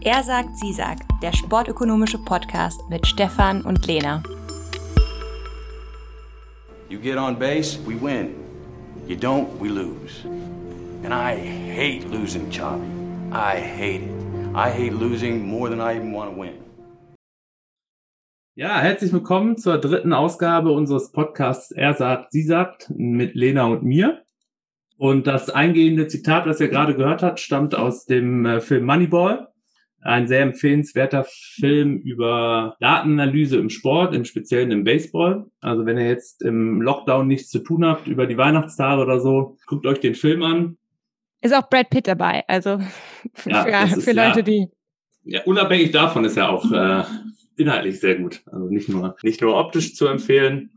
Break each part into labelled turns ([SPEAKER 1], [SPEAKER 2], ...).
[SPEAKER 1] Er sagt, sie sagt, der sportökonomische Podcast mit Stefan und Lena.
[SPEAKER 2] You get on base, we win. You don't, we lose. And I hate losing, Charlie. I hate it. I hate losing more than I even want to win.
[SPEAKER 3] Ja, herzlich willkommen zur dritten Ausgabe unseres Podcasts Er sagt, sie sagt mit Lena und mir. Und das eingehende Zitat, was ihr gerade gehört habt, stammt aus dem äh, Film Moneyball ein sehr empfehlenswerter Film über Datenanalyse im Sport, im Speziellen im Baseball. Also wenn ihr jetzt im Lockdown nichts zu tun habt über die Weihnachtstage oder so, guckt euch den Film an.
[SPEAKER 1] Ist auch Brad Pitt dabei, also für, ja, für, für Leute, ja, die.
[SPEAKER 3] Ja, unabhängig davon ist er auch äh, inhaltlich sehr gut. Also nicht nur, nicht nur optisch zu empfehlen,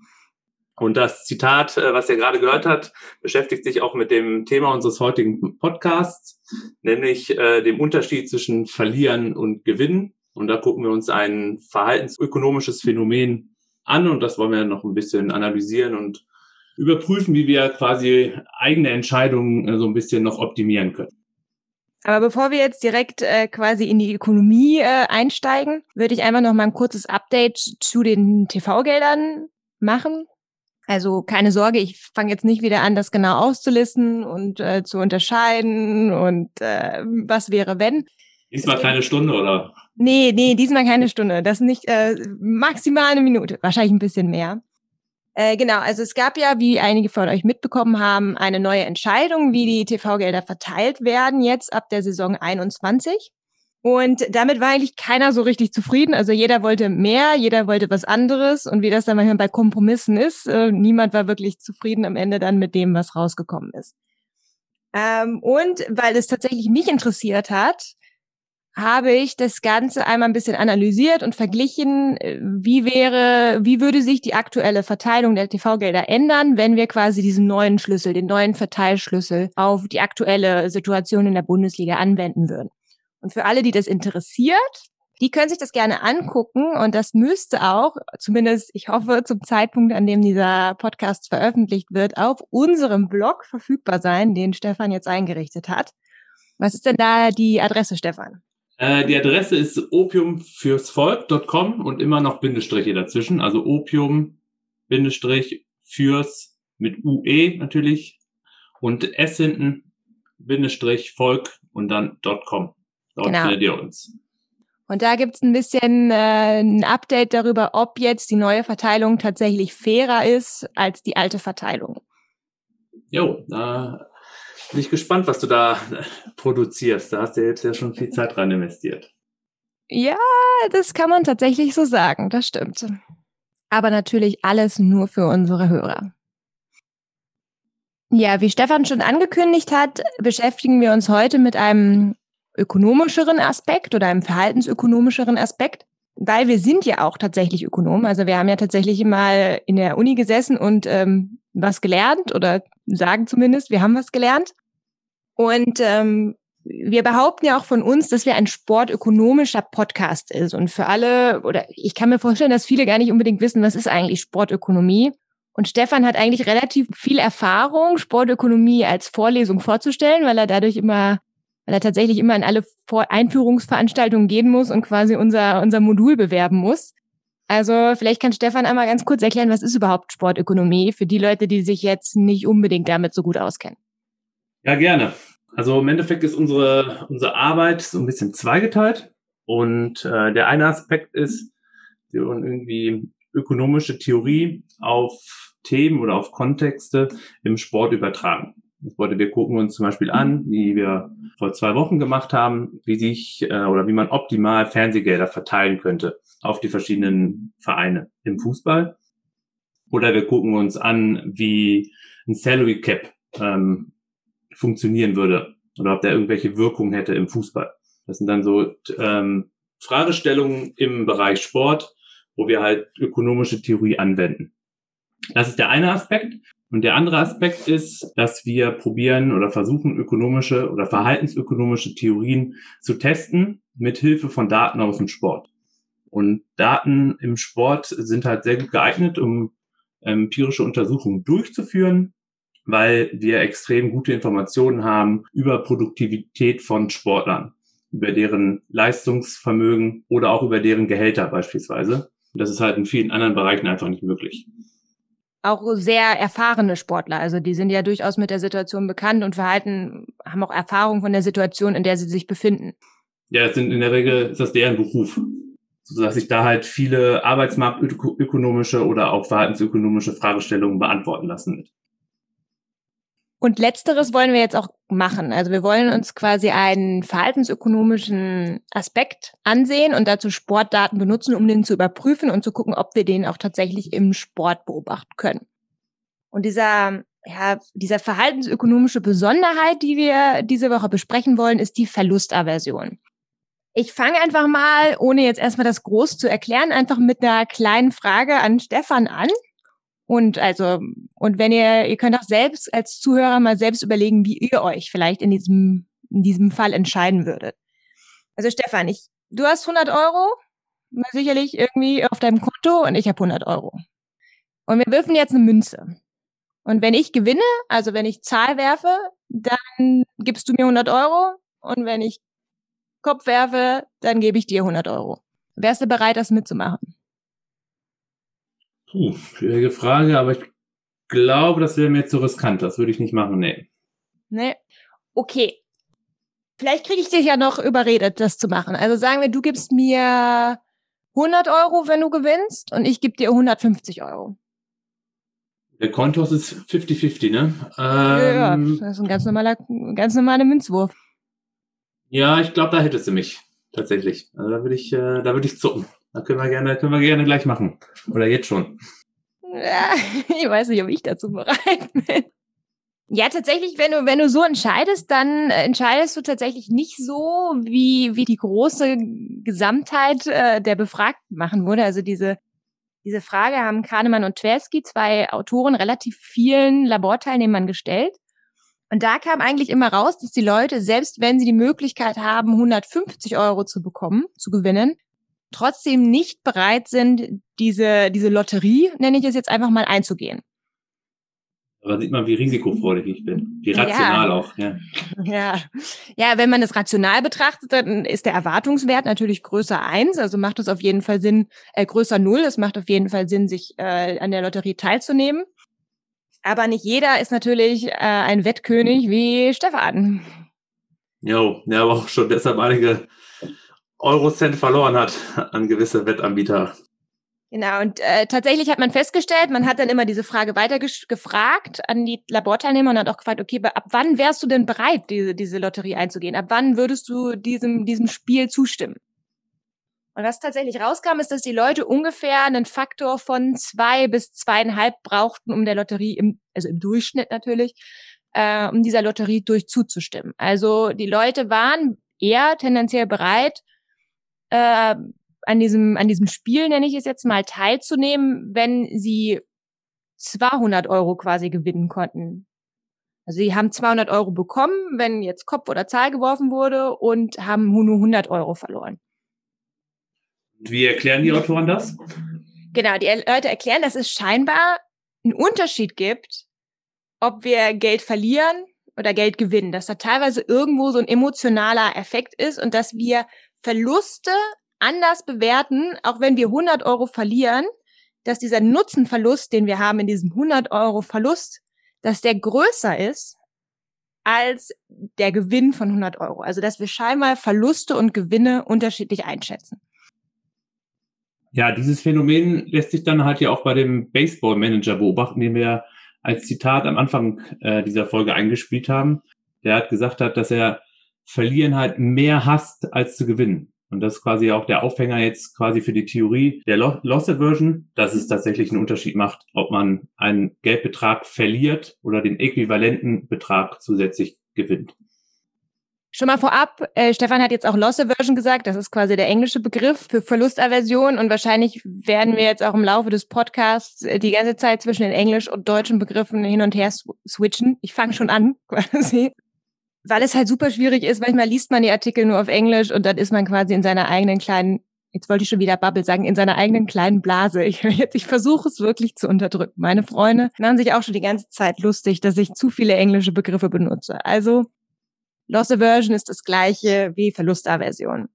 [SPEAKER 3] und das Zitat, äh, was ihr gerade gehört habt, beschäftigt sich auch mit dem Thema unseres heutigen Podcasts, nämlich äh, dem Unterschied zwischen Verlieren und Gewinnen. Und da gucken wir uns ein verhaltensökonomisches Phänomen an und das wollen wir noch ein bisschen analysieren und überprüfen, wie wir quasi eigene Entscheidungen äh, so ein bisschen noch optimieren können.
[SPEAKER 1] Aber bevor wir jetzt direkt äh, quasi in die Ökonomie äh, einsteigen, würde ich einfach noch mal ein kurzes Update zu den TV-Geldern machen. Also keine Sorge, ich fange jetzt nicht wieder an, das genau auszulisten und äh, zu unterscheiden und äh, was wäre, wenn.
[SPEAKER 3] Diesmal keine Stunde, oder?
[SPEAKER 1] Nee, nee, diesmal keine Stunde. Das ist nicht äh, maximal eine Minute, wahrscheinlich ein bisschen mehr. Äh, genau, also es gab ja, wie einige von euch mitbekommen haben, eine neue Entscheidung, wie die TV-Gelder verteilt werden, jetzt ab der Saison 21. Und damit war eigentlich keiner so richtig zufrieden. Also jeder wollte mehr, jeder wollte was anderes. Und wie das dann manchmal bei Kompromissen ist, äh, niemand war wirklich zufrieden am Ende dann mit dem, was rausgekommen ist. Ähm, und weil es tatsächlich mich interessiert hat, habe ich das Ganze einmal ein bisschen analysiert und verglichen, äh, wie wäre, wie würde sich die aktuelle Verteilung der TV-Gelder ändern, wenn wir quasi diesen neuen Schlüssel, den neuen Verteilschlüssel auf die aktuelle Situation in der Bundesliga anwenden würden. Und für alle, die das interessiert, die können sich das gerne angucken und das müsste auch, zumindest ich hoffe, zum Zeitpunkt, an dem dieser Podcast veröffentlicht wird, auf unserem Blog verfügbar sein, den Stefan jetzt eingerichtet hat. Was ist denn da die Adresse, Stefan?
[SPEAKER 3] Äh, die Adresse ist opiumfürsvolk.com und immer noch Bindestriche dazwischen, also opium Bindestrich fürs mit UE natürlich und S hinten Bindestrich Volk und dann .com. Dort genau. findet ihr uns.
[SPEAKER 1] Und da gibt's ein bisschen äh, ein Update darüber, ob jetzt die neue Verteilung tatsächlich fairer ist als die alte Verteilung.
[SPEAKER 3] Jo, da bin ich gespannt, was du da produzierst. Da hast du jetzt ja schon viel Zeit rein investiert.
[SPEAKER 1] Ja, das kann man tatsächlich so sagen, das stimmt. Aber natürlich alles nur für unsere Hörer. Ja, wie Stefan schon angekündigt hat, beschäftigen wir uns heute mit einem ökonomischeren Aspekt oder einem verhaltensökonomischeren Aspekt, weil wir sind ja auch tatsächlich Ökonomen. Also wir haben ja tatsächlich mal in der Uni gesessen und ähm, was gelernt oder sagen zumindest, wir haben was gelernt. Und ähm, wir behaupten ja auch von uns, dass wir ein sportökonomischer Podcast ist. Und für alle, oder ich kann mir vorstellen, dass viele gar nicht unbedingt wissen, was ist eigentlich Sportökonomie. Und Stefan hat eigentlich relativ viel Erfahrung, Sportökonomie als Vorlesung vorzustellen, weil er dadurch immer weil er tatsächlich immer in alle Vor Einführungsveranstaltungen gehen muss und quasi unser, unser Modul bewerben muss. Also vielleicht kann Stefan einmal ganz kurz erklären, was ist überhaupt Sportökonomie für die Leute, die sich jetzt nicht unbedingt damit so gut auskennen.
[SPEAKER 3] Ja, gerne. Also im Endeffekt ist unsere, unsere Arbeit so ein bisschen zweigeteilt. Und äh, der eine Aspekt ist, wir wollen irgendwie ökonomische Theorie auf Themen oder auf Kontexte im Sport übertragen. Das wollte, wir gucken uns zum Beispiel an, wie wir vor zwei Wochen gemacht haben, wie sich äh, oder wie man optimal Fernsehgelder verteilen könnte auf die verschiedenen Vereine im Fußball. Oder wir gucken uns an, wie ein Salary Cap ähm, funktionieren würde oder ob der irgendwelche Wirkung hätte im Fußball. Das sind dann so ähm, Fragestellungen im Bereich Sport, wo wir halt ökonomische Theorie anwenden. Das ist der eine Aspekt. Und der andere Aspekt ist, dass wir probieren oder versuchen, ökonomische oder verhaltensökonomische Theorien zu testen mit Hilfe von Daten aus dem Sport. Und Daten im Sport sind halt sehr gut geeignet, um empirische Untersuchungen durchzuführen, weil wir extrem gute Informationen haben über Produktivität von Sportlern. über deren Leistungsvermögen oder auch über deren Gehälter beispielsweise. Und das ist halt in vielen anderen Bereichen einfach nicht möglich.
[SPEAKER 1] Auch sehr erfahrene Sportler, also die sind ja durchaus mit der Situation bekannt und verhalten, haben auch Erfahrung von der Situation, in der sie sich befinden.
[SPEAKER 3] Ja, das sind in der Regel ist das deren Beruf, sodass sich da halt viele arbeitsmarktökonomische oder auch verhaltensökonomische Fragestellungen beantworten lassen.
[SPEAKER 1] Und letzteres wollen wir jetzt auch machen. Also wir wollen uns quasi einen verhaltensökonomischen Aspekt ansehen und dazu Sportdaten benutzen, um den zu überprüfen und zu gucken, ob wir den auch tatsächlich im Sport beobachten können. Und dieser, ja, dieser verhaltensökonomische Besonderheit, die wir diese Woche besprechen wollen, ist die Verlustaversion. Ich fange einfach mal, ohne jetzt erstmal das groß zu erklären, einfach mit einer kleinen Frage an Stefan an. Und also, und wenn ihr, ihr könnt auch selbst als Zuhörer mal selbst überlegen, wie ihr euch vielleicht in diesem, in diesem Fall entscheiden würdet. Also Stefan, ich, du hast 100 Euro, sicherlich irgendwie auf deinem Konto und ich habe 100 Euro. Und wir würfen jetzt eine Münze. Und wenn ich gewinne, also wenn ich Zahl werfe, dann gibst du mir 100 Euro. Und wenn ich Kopf werfe, dann gebe ich dir 100 Euro. Wärst du bereit, das mitzumachen?
[SPEAKER 3] Puh, schwierige Frage, aber ich glaube, das wäre mir zu riskant. Das würde ich nicht machen, nee.
[SPEAKER 1] Nee. Okay. Vielleicht kriege ich dich ja noch überredet, das zu machen. Also sagen wir, du gibst mir 100 Euro, wenn du gewinnst, und ich gebe dir 150 Euro.
[SPEAKER 3] Der Kontos ist 50-50, ne?
[SPEAKER 1] Ähm, ja, das ist ein ganz normaler, ganz normaler Münzwurf.
[SPEAKER 3] Ja, ich glaube, da hättest du mich tatsächlich. Also da würde ich, äh, da würde ich zucken. Da können wir gerne, können wir gerne gleich machen. Oder jetzt schon.
[SPEAKER 1] Ja, ich weiß nicht, ob ich dazu bereit bin. Ja, tatsächlich, wenn du, wenn du so entscheidest, dann entscheidest du tatsächlich nicht so, wie, wie die große Gesamtheit äh, der Befragten machen würde. Also diese, diese Frage haben Kahnemann und Tversky, zwei Autoren, relativ vielen Laborteilnehmern gestellt. Und da kam eigentlich immer raus, dass die Leute, selbst wenn sie die Möglichkeit haben, 150 Euro zu bekommen, zu gewinnen, trotzdem nicht bereit sind, diese, diese Lotterie, nenne ich es jetzt einfach mal, einzugehen.
[SPEAKER 3] Aber sieht man, wie risikofreudig ich bin. Wie rational ja. auch, ja.
[SPEAKER 1] Ja. Ja, wenn man es rational betrachtet, dann ist der Erwartungswert natürlich größer eins. Also macht es auf jeden Fall Sinn, äh, größer null. Es macht auf jeden Fall Sinn, sich äh, an der Lotterie teilzunehmen. Aber nicht jeder ist natürlich äh, ein Wettkönig wie Stefan.
[SPEAKER 3] Jo, ja, aber auch schon deshalb einige Eurocent verloren hat an gewisse Wettanbieter.
[SPEAKER 1] Genau, und äh, tatsächlich hat man festgestellt, man hat dann immer diese Frage weiter gefragt an die Laborteilnehmer und hat auch gefragt, okay, ab wann wärst du denn bereit, diese, diese Lotterie einzugehen? Ab wann würdest du diesem, diesem Spiel zustimmen? Und was tatsächlich rauskam, ist, dass die Leute ungefähr einen Faktor von zwei bis zweieinhalb brauchten, um der Lotterie, im, also im Durchschnitt natürlich, äh, um dieser Lotterie durch zuzustimmen. Also die Leute waren eher tendenziell bereit, äh, an diesem, an diesem Spiel, nenne ich es jetzt mal, teilzunehmen, wenn sie 200 Euro quasi gewinnen konnten. Also sie haben 200 Euro bekommen, wenn jetzt Kopf oder Zahl geworfen wurde und haben nur 100 Euro verloren.
[SPEAKER 3] Wie erklären die Autoren das?
[SPEAKER 1] Genau, die Leute erklären, dass es scheinbar einen Unterschied gibt, ob wir Geld verlieren oder Geld gewinnen. Dass da teilweise irgendwo so ein emotionaler Effekt ist und dass wir Verluste anders bewerten, auch wenn wir 100 Euro verlieren, dass dieser Nutzenverlust, den wir haben in diesem 100 Euro Verlust, dass der größer ist als der Gewinn von 100 Euro. Also dass wir scheinbar Verluste und Gewinne unterschiedlich einschätzen.
[SPEAKER 3] Ja, dieses Phänomen lässt sich dann halt ja auch bei dem Baseball Manager beobachten, den wir als Zitat am Anfang äh, dieser Folge eingespielt haben. Der hat gesagt hat, dass er Verlieren halt mehr hasst als zu gewinnen. Und das ist quasi auch der Aufhänger jetzt quasi für die Theorie der Loss Aversion, dass es tatsächlich einen Unterschied macht, ob man einen Geldbetrag verliert oder den äquivalenten Betrag zusätzlich gewinnt.
[SPEAKER 1] Schon mal vorab, äh, Stefan hat jetzt auch Loss Aversion gesagt, das ist quasi der englische Begriff für Verlustaversion und wahrscheinlich werden wir jetzt auch im Laufe des Podcasts äh, die ganze Zeit zwischen den englisch und deutschen Begriffen hin und her switchen. Ich fange schon an, quasi weil es halt super schwierig ist. Manchmal liest man die Artikel nur auf Englisch und dann ist man quasi in seiner eigenen kleinen, jetzt wollte ich schon wieder Bubble sagen, in seiner eigenen kleinen Blase. Ich, jetzt, ich versuche es wirklich zu unterdrücken. Meine Freunde machen sich auch schon die ganze Zeit lustig, dass ich zu viele englische Begriffe benutze. Also Loss Aversion ist das gleiche wie Verlustaversion.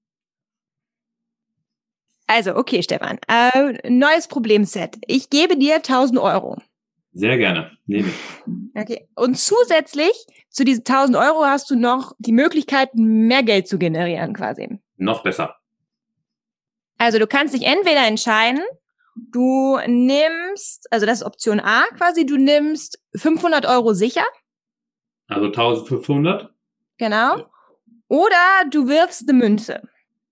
[SPEAKER 1] Also, okay, Stefan. Äh, neues Problemset. Ich gebe dir 1000 Euro.
[SPEAKER 3] Sehr gerne. Nehme ich.
[SPEAKER 1] Okay. Und zusätzlich zu diesen 1000 Euro hast du noch die Möglichkeit, mehr Geld zu generieren, quasi.
[SPEAKER 3] Noch besser.
[SPEAKER 1] Also, du kannst dich entweder entscheiden, du nimmst, also das ist Option A quasi, du nimmst 500 Euro sicher.
[SPEAKER 3] Also 1500?
[SPEAKER 1] Genau. Oder du wirfst eine Münze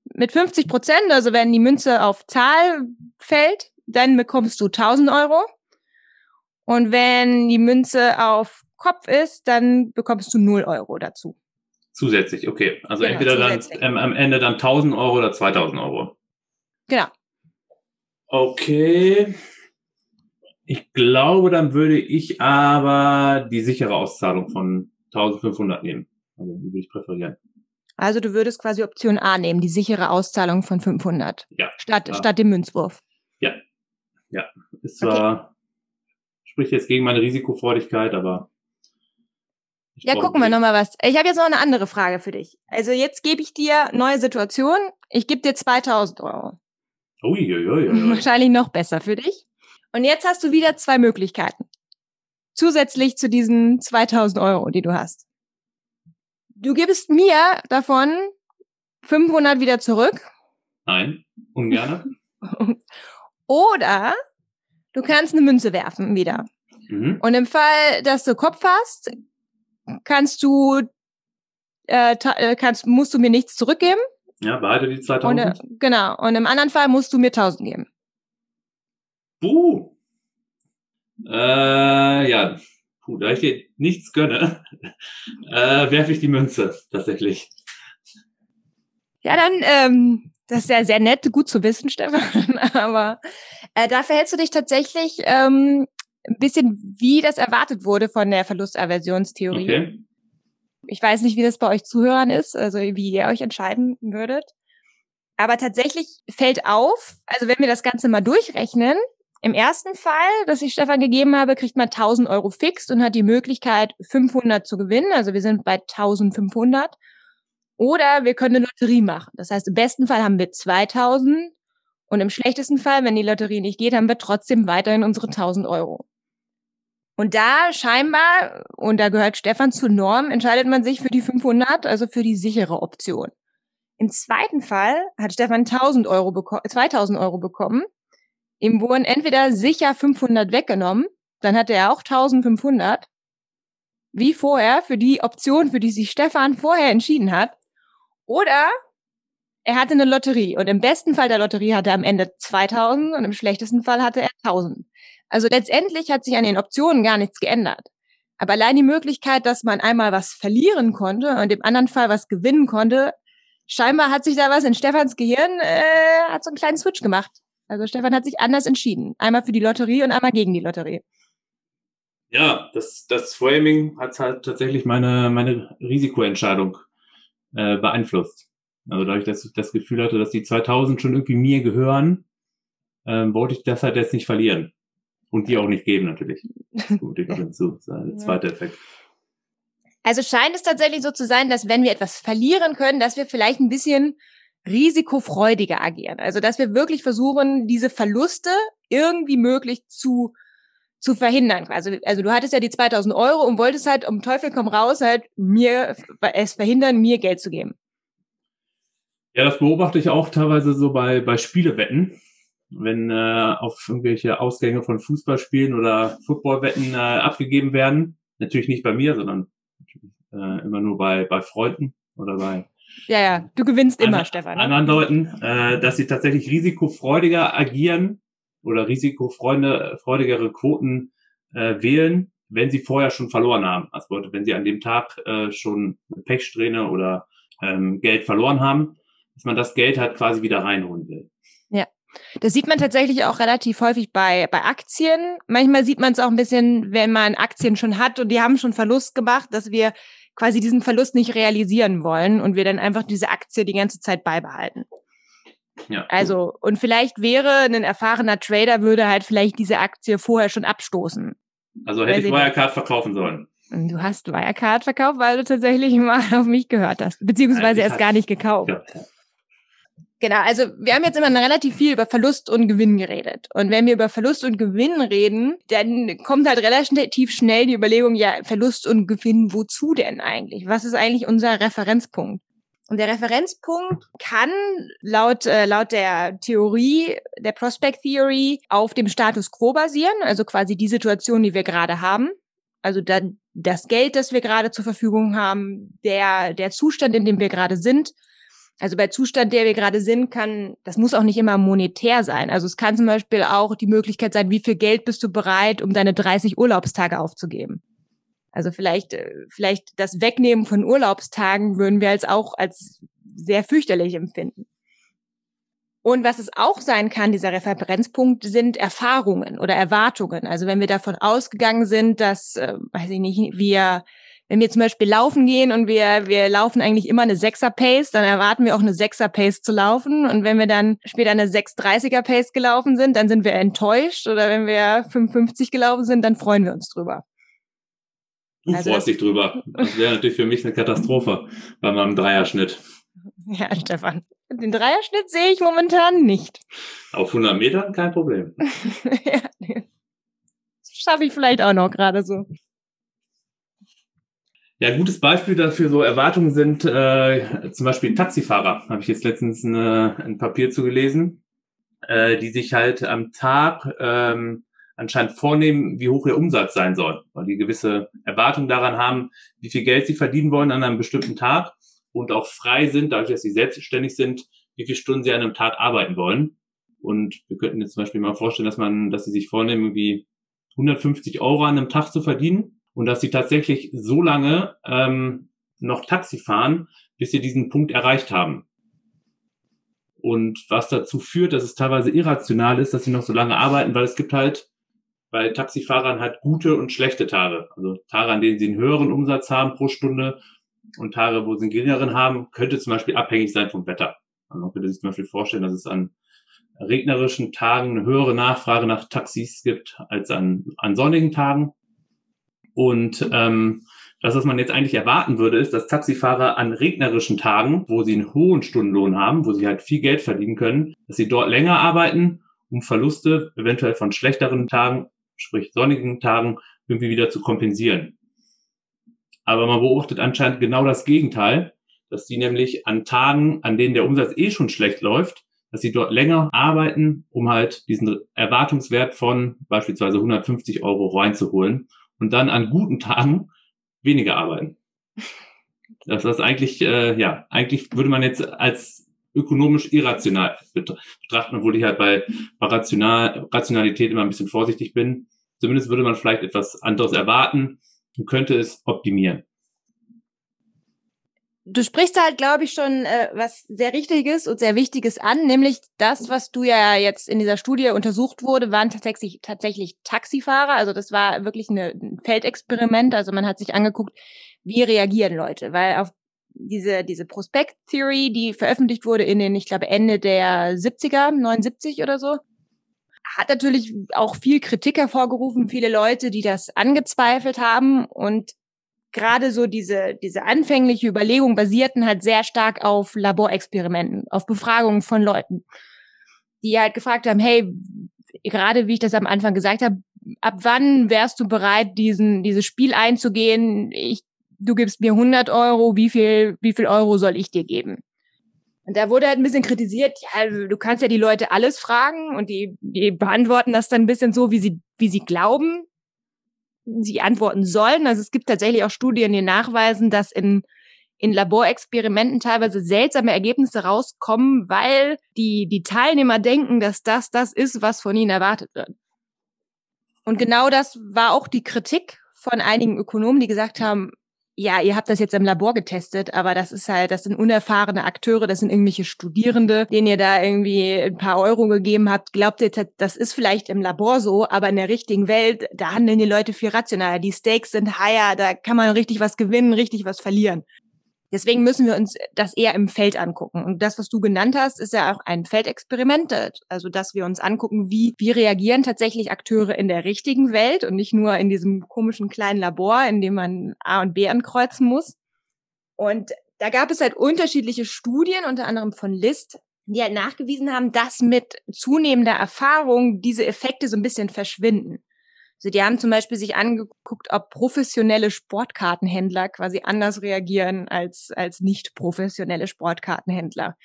[SPEAKER 1] mit 50 Prozent, also wenn die Münze auf Zahl fällt, dann bekommst du 1000 Euro. Und wenn die Münze auf Kopf ist, dann bekommst du 0 Euro dazu.
[SPEAKER 3] Zusätzlich, okay. Also genau, entweder dann ähm, am Ende dann 1000 Euro oder 2000 Euro.
[SPEAKER 1] Genau.
[SPEAKER 3] Okay. Ich glaube, dann würde ich aber die sichere Auszahlung von 1500 nehmen. Also die würde ich präferieren.
[SPEAKER 1] Also du würdest quasi Option A nehmen, die sichere Auszahlung von 500.
[SPEAKER 3] Ja.
[SPEAKER 1] Statt, ja. statt dem Münzwurf.
[SPEAKER 3] Ja. Ja. Ist zwar, okay. spricht jetzt gegen meine Risikofreudigkeit, aber.
[SPEAKER 1] Ja, gucken wir nochmal was. Ich habe jetzt noch eine andere Frage für dich. Also jetzt gebe ich dir neue Situation. Ich gebe dir 2000 Euro.
[SPEAKER 3] Uiuiui.
[SPEAKER 1] Wahrscheinlich noch besser für dich. Und jetzt hast du wieder zwei Möglichkeiten. Zusätzlich zu diesen 2000 Euro, die du hast. Du gibst mir davon 500 wieder zurück.
[SPEAKER 3] Nein, ungern.
[SPEAKER 1] Oder du kannst eine Münze werfen wieder. Mhm. Und im Fall, dass du Kopf hast, kannst du, äh, äh kannst, musst du mir nichts zurückgeben.
[SPEAKER 3] Ja, behalte die 2000. Und,
[SPEAKER 1] genau. Und im anderen Fall musst du mir 1000 geben.
[SPEAKER 3] Buh. Äh, ja, Puh, da ich dir nichts gönne, äh, werfe ich die Münze tatsächlich.
[SPEAKER 1] Ja, dann, ähm, das ist ja sehr nett, gut zu wissen, Stefan. Aber äh, da verhältst du dich tatsächlich ähm, ein bisschen, wie das erwartet wurde von der Verlustaversionstheorie. Okay. Ich weiß nicht, wie das bei euch Zuhörern ist, also wie ihr euch entscheiden würdet. Aber tatsächlich fällt auf, also wenn wir das Ganze mal durchrechnen, im ersten Fall, das ich Stefan gegeben habe, kriegt man 1000 Euro fix und hat die Möglichkeit, 500 zu gewinnen. Also wir sind bei 1500. Oder wir können eine Lotterie machen. Das heißt, im besten Fall haben wir 2000 und im schlechtesten Fall, wenn die Lotterie nicht geht, haben wir trotzdem weiterhin unsere 1000 Euro. Und da scheinbar, und da gehört Stefan zur Norm, entscheidet man sich für die 500, also für die sichere Option. Im zweiten Fall hat Stefan 1000 Euro 2000 Euro bekommen Ihm wurden entweder sicher 500 weggenommen, dann hatte er auch 1500, wie vorher, für die Option, für die sich Stefan vorher entschieden hat. Oder er hatte eine Lotterie und im besten Fall der Lotterie hatte er am Ende 2000 und im schlechtesten Fall hatte er 1000. Also letztendlich hat sich an den Optionen gar nichts geändert. Aber allein die Möglichkeit, dass man einmal was verlieren konnte und im anderen Fall was gewinnen konnte, scheinbar hat sich da was in Stefans Gehirn, äh, hat so einen kleinen Switch gemacht. Also Stefan hat sich anders entschieden. Einmal für die Lotterie und einmal gegen die Lotterie.
[SPEAKER 3] Ja, das, das Framing hat halt tatsächlich meine, meine Risikoentscheidung äh, beeinflusst. Also dadurch, dass ich das Gefühl hatte, dass die 2000 schon irgendwie mir gehören, ähm, wollte ich das halt jetzt nicht verlieren. Und die auch nicht geben, natürlich. Gut, die hinzu. Das ist der zweite Effekt.
[SPEAKER 1] Also scheint es tatsächlich so zu sein, dass wenn wir etwas verlieren können, dass wir vielleicht ein bisschen risikofreudiger agieren. Also, dass wir wirklich versuchen, diese Verluste irgendwie möglich zu, zu verhindern. Also, also du hattest ja die 2000 Euro und wolltest halt um Teufel komm raus halt mir es verhindern, mir Geld zu geben.
[SPEAKER 3] Ja, das beobachte ich auch teilweise so bei, bei Spielewetten. Wenn äh, auf irgendwelche Ausgänge von Fußballspielen oder Footballwetten äh, abgegeben werden. Natürlich nicht bei mir, sondern äh, immer nur bei, bei Freunden oder bei
[SPEAKER 1] ja, ja, du gewinnst immer, an, Stefan.
[SPEAKER 3] Ne? Anderen Leuten, äh, dass sie tatsächlich risikofreudiger agieren oder risikofreudigere Quoten äh, wählen, wenn sie vorher schon verloren haben. Also wenn sie an dem Tag äh, schon eine Pechsträhne oder ähm, Geld verloren haben, dass man das Geld halt quasi wieder reinholen will.
[SPEAKER 1] Das sieht man tatsächlich auch relativ häufig bei, bei Aktien. Manchmal sieht man es auch ein bisschen, wenn man Aktien schon hat und die haben schon Verlust gemacht, dass wir quasi diesen Verlust nicht realisieren wollen und wir dann einfach diese Aktie die ganze Zeit beibehalten. Ja. Also, und vielleicht wäre ein erfahrener Trader würde halt vielleicht diese Aktie vorher schon abstoßen.
[SPEAKER 3] Also hätte ich Wirecard verkaufen sollen.
[SPEAKER 1] Du hast Wirecard verkauft, weil du tatsächlich mal auf mich gehört hast, beziehungsweise erst gar nicht gekauft. Ja. Genau, also wir haben jetzt immer relativ viel über Verlust und Gewinn geredet. Und wenn wir über Verlust und Gewinn reden, dann kommt halt relativ schnell die Überlegung, ja, Verlust und Gewinn, wozu denn eigentlich? Was ist eigentlich unser Referenzpunkt? Und der Referenzpunkt kann laut, äh, laut der Theorie, der Prospect Theory, auf dem Status quo basieren, also quasi die Situation, die wir gerade haben. Also dann das Geld, das wir gerade zur Verfügung haben, der, der Zustand, in dem wir gerade sind. Also bei Zustand, der wir gerade sind, kann, das muss auch nicht immer monetär sein. Also es kann zum Beispiel auch die Möglichkeit sein, wie viel Geld bist du bereit, um deine 30 Urlaubstage aufzugeben. Also vielleicht, äh, vielleicht das Wegnehmen von Urlaubstagen würden wir als auch als sehr fürchterlich empfinden. Und was es auch sein kann, dieser Referenzpunkt, sind Erfahrungen oder Erwartungen. Also wenn wir davon ausgegangen sind, dass, äh, weiß ich nicht, wir, wenn wir zum Beispiel laufen gehen und wir, wir laufen eigentlich immer eine Sechser-Pace, dann erwarten wir auch eine Sechser-Pace zu laufen. Und wenn wir dann später eine 630er-Pace gelaufen sind, dann sind wir enttäuscht. Oder wenn wir 55 gelaufen sind, dann freuen wir uns drüber.
[SPEAKER 3] Du also freust dich drüber. Das wäre natürlich für mich eine Katastrophe bei meinem Dreierschnitt.
[SPEAKER 1] Ja, Stefan. Den Dreierschnitt sehe ich momentan nicht.
[SPEAKER 3] Auf 100 Metern kein Problem. ja,
[SPEAKER 1] das schaffe ich vielleicht auch noch gerade so.
[SPEAKER 3] Ja, ein gutes Beispiel dafür so Erwartungen sind äh, zum Beispiel Taxifahrer. Habe ich jetzt letztens eine, ein Papier zugelesen, äh, die sich halt am Tag ähm, anscheinend vornehmen, wie hoch ihr Umsatz sein soll, weil die gewisse Erwartungen daran haben, wie viel Geld sie verdienen wollen an einem bestimmten Tag und auch frei sind, dadurch, dass sie selbstständig sind, wie viele Stunden sie an einem Tag arbeiten wollen. Und wir könnten jetzt zum Beispiel mal vorstellen, dass man, dass sie sich vornehmen, wie 150 Euro an einem Tag zu verdienen und dass sie tatsächlich so lange ähm, noch Taxi fahren, bis sie diesen Punkt erreicht haben. Und was dazu führt, dass es teilweise irrational ist, dass sie noch so lange arbeiten, weil es gibt halt bei Taxifahrern halt gute und schlechte Tage. Also Tage, an denen sie einen höheren Umsatz haben pro Stunde und Tage, wo sie einen geringeren haben, könnte zum Beispiel abhängig sein vom Wetter. Also man könnte sich zum Beispiel vorstellen, dass es an regnerischen Tagen eine höhere Nachfrage nach Taxis gibt als an, an sonnigen Tagen. Und ähm, das, was man jetzt eigentlich erwarten würde, ist, dass Taxifahrer an regnerischen Tagen, wo sie einen hohen Stundenlohn haben, wo sie halt viel Geld verdienen können, dass sie dort länger arbeiten, um Verluste eventuell von schlechteren Tagen sprich sonnigen Tagen, irgendwie wieder zu kompensieren. Aber man beobachtet anscheinend genau das Gegenteil, dass die nämlich an Tagen, an denen der Umsatz eh schon schlecht läuft, dass sie dort länger arbeiten, um halt diesen Erwartungswert von beispielsweise 150 Euro reinzuholen und dann an guten Tagen weniger arbeiten. Das ist eigentlich, äh, ja, eigentlich würde man jetzt als ökonomisch irrational betrachten, obwohl ich halt bei, bei Rational, Rationalität immer ein bisschen vorsichtig bin. Zumindest würde man vielleicht etwas anderes erwarten und könnte es optimieren.
[SPEAKER 1] Du sprichst halt, glaube ich, schon äh, was sehr Richtiges und sehr Wichtiges an, nämlich das, was du ja jetzt in dieser Studie untersucht wurde, waren tatsächlich, tatsächlich Taxifahrer. Also das war wirklich eine, ein Feldexperiment. Also man hat sich angeguckt, wie reagieren Leute, weil auf diese, diese Prospect Theory, die veröffentlicht wurde in den, ich glaube, Ende der 70er, 79 oder so, hat natürlich auch viel Kritik hervorgerufen, viele Leute, die das angezweifelt haben und gerade so diese, diese anfängliche Überlegung basierten halt sehr stark auf Laborexperimenten, auf Befragungen von Leuten, die halt gefragt haben, hey, gerade wie ich das am Anfang gesagt habe, ab wann wärst du bereit, diesen, dieses Spiel einzugehen? Ich du gibst mir 100 Euro, wie viel, wie viel Euro soll ich dir geben? Und da wurde halt ein bisschen kritisiert, ja, du kannst ja die Leute alles fragen und die, die beantworten das dann ein bisschen so, wie sie, wie sie glauben, sie antworten sollen. Also es gibt tatsächlich auch Studien, die nachweisen, dass in, in Laborexperimenten teilweise seltsame Ergebnisse rauskommen, weil die, die Teilnehmer denken, dass das das ist, was von ihnen erwartet wird. Und genau das war auch die Kritik von einigen Ökonomen, die gesagt haben, ja, ihr habt das jetzt im Labor getestet, aber das ist halt, das sind unerfahrene Akteure, das sind irgendwelche Studierende, denen ihr da irgendwie ein paar Euro gegeben habt. Glaubt ihr, das ist vielleicht im Labor so, aber in der richtigen Welt, da handeln die Leute viel rationaler. Die Stakes sind higher, da kann man richtig was gewinnen, richtig was verlieren. Deswegen müssen wir uns das eher im Feld angucken. Und das, was du genannt hast, ist ja auch ein Feldexperiment. Also, dass wir uns angucken, wie, wie reagieren tatsächlich Akteure in der richtigen Welt und nicht nur in diesem komischen kleinen Labor, in dem man A und B ankreuzen muss. Und da gab es halt unterschiedliche Studien, unter anderem von List, die halt nachgewiesen haben, dass mit zunehmender Erfahrung diese Effekte so ein bisschen verschwinden. Also die haben zum Beispiel sich angeguckt, ob professionelle Sportkartenhändler quasi anders reagieren als, als nicht professionelle Sportkartenhändler.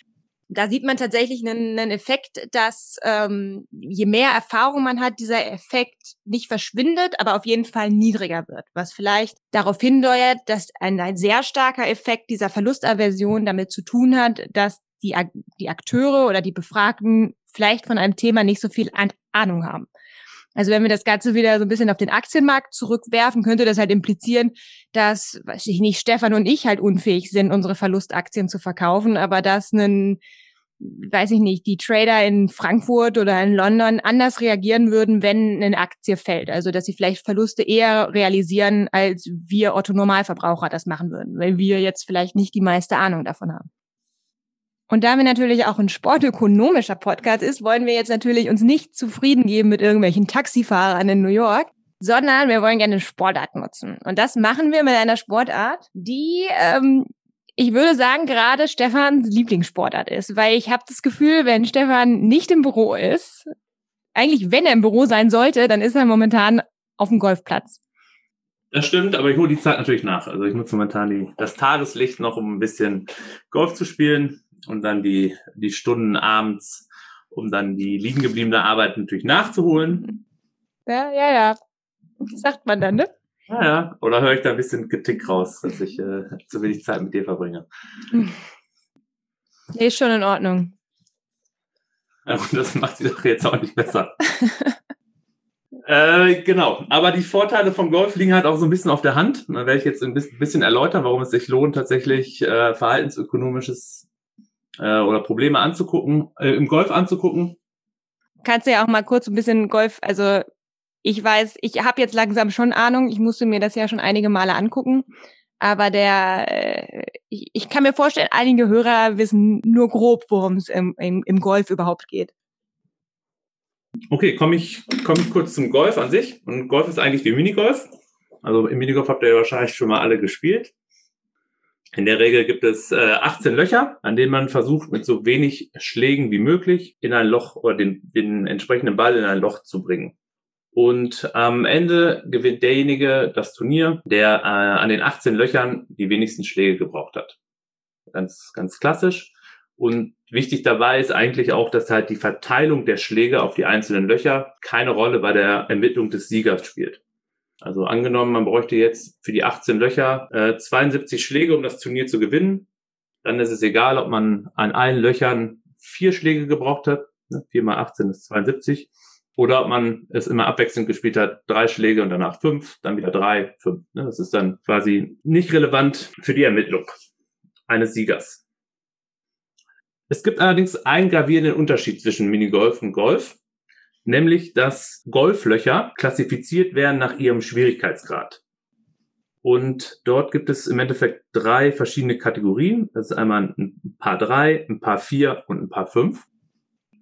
[SPEAKER 1] Da sieht man tatsächlich einen, einen Effekt, dass ähm, je mehr Erfahrung man hat, dieser Effekt nicht verschwindet, aber auf jeden Fall niedriger wird. Was vielleicht darauf hindeutet, dass ein, ein sehr starker Effekt dieser Verlustaversion damit zu tun hat, dass die, die Akteure oder die Befragten vielleicht von einem Thema nicht so viel Ahnung haben. Also wenn wir das Ganze wieder so ein bisschen auf den Aktienmarkt zurückwerfen, könnte das halt implizieren, dass, weiß ich nicht, Stefan und ich halt unfähig sind, unsere Verlustaktien zu verkaufen, aber dass ein, weiß ich nicht, die Trader in Frankfurt oder in London anders reagieren würden, wenn eine Aktie fällt. Also dass sie vielleicht Verluste eher realisieren, als wir Otto Normalverbraucher das machen würden, weil wir jetzt vielleicht nicht die meiste Ahnung davon haben. Und da wir natürlich auch ein sportökonomischer Podcast ist, wollen wir jetzt natürlich uns nicht zufrieden geben mit irgendwelchen Taxifahrern in New York, sondern wir wollen gerne Sportart nutzen. Und das machen wir mit einer Sportart, die, ähm, ich würde sagen, gerade Stefans Lieblingssportart ist, weil ich habe das Gefühl, wenn Stefan nicht im Büro ist, eigentlich wenn er im Büro sein sollte, dann ist er momentan auf dem Golfplatz.
[SPEAKER 3] Das stimmt, aber ich hole die Zeit natürlich nach. Also ich nutze momentan die, das Tageslicht noch, um ein bisschen Golf zu spielen und dann die, die Stunden abends, um dann die liegen gebliebene Arbeit natürlich nachzuholen.
[SPEAKER 1] Ja, ja, ja. Sagt man dann, ne?
[SPEAKER 3] Ja, ja. Oder höre ich da ein bisschen Kritik raus, dass ich äh, zu wenig Zeit mit dir verbringe?
[SPEAKER 1] Nee, ist schon in Ordnung.
[SPEAKER 3] Und das macht sie doch jetzt auch nicht besser. äh, genau, aber die Vorteile vom Golf liegen halt auch so ein bisschen auf der Hand. Da werde ich jetzt ein bisschen erläutern, warum es sich lohnt, tatsächlich äh, verhaltensökonomisches äh, oder Probleme anzugucken, äh, im Golf anzugucken.
[SPEAKER 1] Kannst du ja auch mal kurz ein bisschen Golf, also ich weiß, ich habe jetzt langsam schon Ahnung, ich musste mir das ja schon einige Male angucken, aber der, äh, ich, ich kann mir vorstellen, einige Hörer wissen nur grob, worum es im, im, im Golf überhaupt geht.
[SPEAKER 3] Okay, komme ich, komm ich kurz zum Golf an sich. Und Golf ist eigentlich wie Minigolf. Also im Minigolf habt ihr ja wahrscheinlich schon mal alle gespielt. In der Regel gibt es äh, 18 Löcher, an denen man versucht, mit so wenig Schlägen wie möglich in ein Loch oder den, den entsprechenden Ball in ein Loch zu bringen. Und am Ende gewinnt derjenige das Turnier, der äh, an den 18 Löchern die wenigsten Schläge gebraucht hat. Ganz, ganz klassisch. Und wichtig dabei ist eigentlich auch, dass halt die Verteilung der Schläge auf die einzelnen Löcher keine Rolle bei der Ermittlung des Siegers spielt. Also angenommen, man bräuchte jetzt für die 18 Löcher äh, 72 Schläge, um das Turnier zu gewinnen. Dann ist es egal, ob man an allen Löchern vier Schläge gebraucht hat. Ne? 4 mal 18 ist 72. Oder ob man es immer abwechselnd gespielt hat, drei Schläge und danach fünf, dann wieder drei, fünf. Ne? Das ist dann quasi nicht relevant für die Ermittlung eines Siegers. Es gibt allerdings einen gravierenden Unterschied zwischen Minigolf und Golf nämlich dass Golflöcher klassifiziert werden nach ihrem Schwierigkeitsgrad. Und dort gibt es im Endeffekt drei verschiedene Kategorien. Das ist einmal ein Paar 3, ein Paar 4 und ein Paar 5.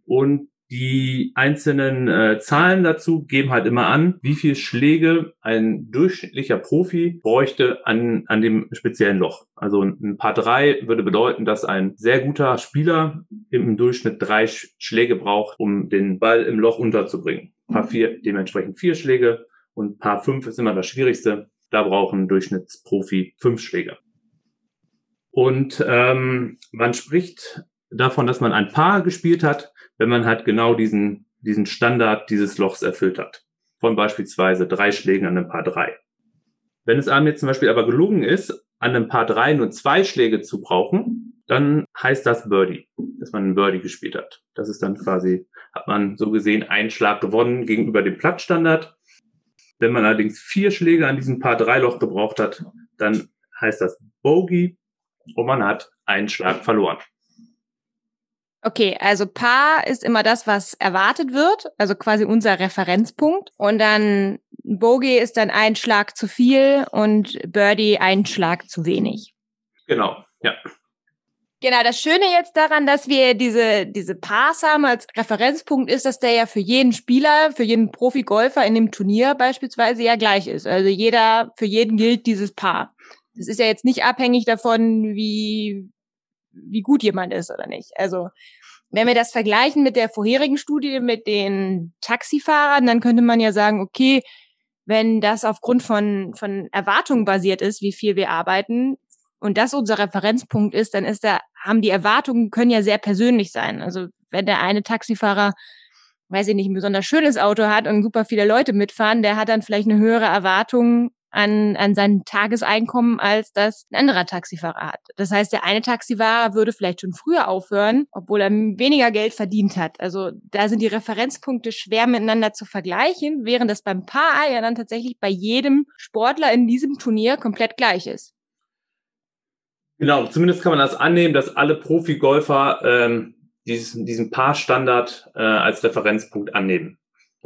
[SPEAKER 3] Und die einzelnen äh, Zahlen dazu geben halt immer an, wie viel Schläge ein durchschnittlicher Profi bräuchte an, an dem speziellen Loch. Also ein Paar drei würde bedeuten, dass ein sehr guter Spieler im Durchschnitt drei Schläge braucht, um den Ball im Loch unterzubringen. Paar vier dementsprechend vier Schläge und Paar fünf ist immer das Schwierigste. Da brauchen Durchschnittsprofi fünf Schläge. Und ähm, man spricht davon, dass man ein Paar gespielt hat, wenn man halt genau diesen, diesen Standard dieses Lochs erfüllt hat. Von beispielsweise drei Schlägen an einem Paar drei. Wenn es einem jetzt zum Beispiel aber gelungen ist, an einem Paar drei nur zwei Schläge zu brauchen, dann heißt das Birdie, dass man einen Birdie gespielt hat. Das ist dann quasi, hat man so gesehen einen Schlag gewonnen gegenüber dem Platzstandard. Wenn man allerdings vier Schläge an diesem Paar drei Loch gebraucht hat, dann heißt das Bogey und man hat einen Schlag verloren.
[SPEAKER 1] Okay, also Paar ist immer das, was erwartet wird, also quasi unser Referenzpunkt. Und dann Bogey ist dann ein Schlag zu viel und Birdie ein Schlag zu wenig.
[SPEAKER 3] Genau, ja.
[SPEAKER 1] Genau, das Schöne jetzt daran, dass wir diese, diese Pass haben als Referenzpunkt ist, dass der ja für jeden Spieler, für jeden Profi-Golfer in dem Turnier beispielsweise ja gleich ist. Also jeder, für jeden gilt dieses Paar. Das ist ja jetzt nicht abhängig davon, wie, wie gut jemand ist oder nicht. Also, wenn wir das vergleichen mit der vorherigen Studie mit den Taxifahrern, dann könnte man ja sagen, okay, wenn das aufgrund von, von Erwartungen basiert ist, wie viel wir arbeiten, und das unser Referenzpunkt ist, dann ist da, haben die Erwartungen können ja sehr persönlich sein. Also wenn der eine Taxifahrer, weiß ich nicht, ein besonders schönes Auto hat und super viele Leute mitfahren, der hat dann vielleicht eine höhere Erwartung an, an sein Tageseinkommen, als das ein anderer Taxifahrer hat. Das heißt, der eine Taxifahrer würde vielleicht schon früher aufhören, obwohl er weniger Geld verdient hat. Also da sind die Referenzpunkte schwer miteinander zu vergleichen, während das beim Paar ja dann tatsächlich bei jedem Sportler in diesem Turnier komplett gleich ist.
[SPEAKER 3] Genau, zumindest kann man das annehmen, dass alle Profi-Golfer ähm, diesen, diesen Paar-Standard äh, als Referenzpunkt annehmen.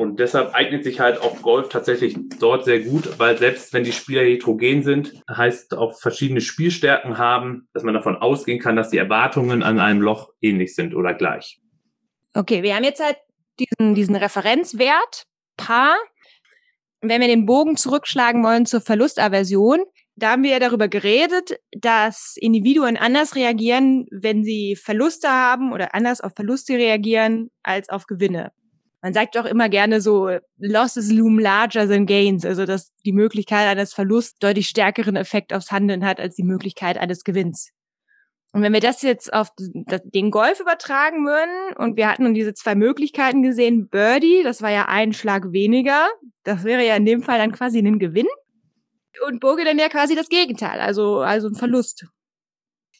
[SPEAKER 3] Und deshalb eignet sich halt auch Golf tatsächlich dort sehr gut, weil selbst wenn die Spieler heterogen sind, heißt auch verschiedene Spielstärken haben, dass man davon ausgehen kann, dass die Erwartungen an einem Loch ähnlich sind oder gleich.
[SPEAKER 1] Okay, wir haben jetzt halt diesen, diesen Referenzwert Paar. Wenn wir den Bogen zurückschlagen wollen zur Verlustaversion, da haben wir ja darüber geredet, dass Individuen anders reagieren, wenn sie Verluste haben oder anders auf Verluste reagieren als auf Gewinne. Man sagt doch immer gerne so, losses loom larger than gains, also dass die Möglichkeit eines Verlusts deutlich stärkeren Effekt aufs Handeln hat als die Möglichkeit eines Gewinns. Und wenn wir das jetzt auf den Golf übertragen würden und wir hatten nun diese zwei Möglichkeiten gesehen, Birdie, das war ja ein Schlag weniger, das wäre ja in dem Fall dann quasi ein Gewinn und Burge dann ja quasi das Gegenteil, also, also ein Verlust.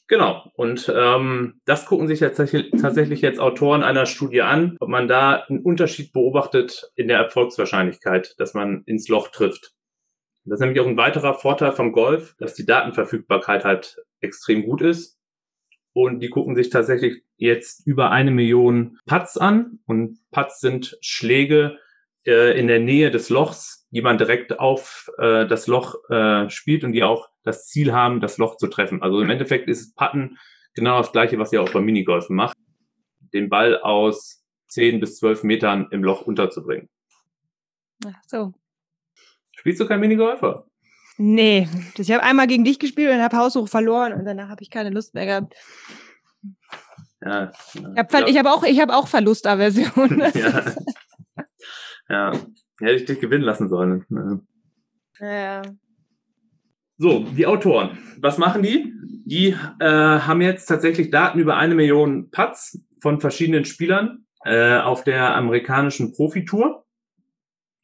[SPEAKER 3] Genau. Und ähm, das gucken sich tatsächlich, jetzt Autoren einer Studie an, ob man da einen Unterschied beobachtet in der Erfolgswahrscheinlichkeit, dass man ins Loch trifft. Das ist nämlich auch ein weiterer Vorteil vom Golf, dass die Datenverfügbarkeit halt extrem gut ist. Und die gucken sich tatsächlich jetzt über eine Million Putts an. Und Putts sind Schläge äh, in der Nähe des Lochs, die man direkt auf äh, das Loch äh, spielt und die auch das Ziel haben, das Loch zu treffen. Also im Endeffekt ist Putten genau das gleiche, was ihr auch beim Minigolfen macht, den Ball aus 10 bis 12 Metern im Loch unterzubringen.
[SPEAKER 1] Ach so.
[SPEAKER 3] Spielst du kein Minigolfer?
[SPEAKER 1] Nee, ich habe einmal gegen dich gespielt und habe haushoch verloren und danach habe ich keine Lust mehr gehabt. Ja, ja. Ich habe hab auch, ich hab auch Verlustaversion.
[SPEAKER 3] ja. ja. Hätte ich dich gewinnen lassen sollen. Ja. So, die Autoren. Was machen die? Die äh, haben jetzt tatsächlich Daten über eine Million Putts von verschiedenen Spielern äh, auf der amerikanischen Profitour.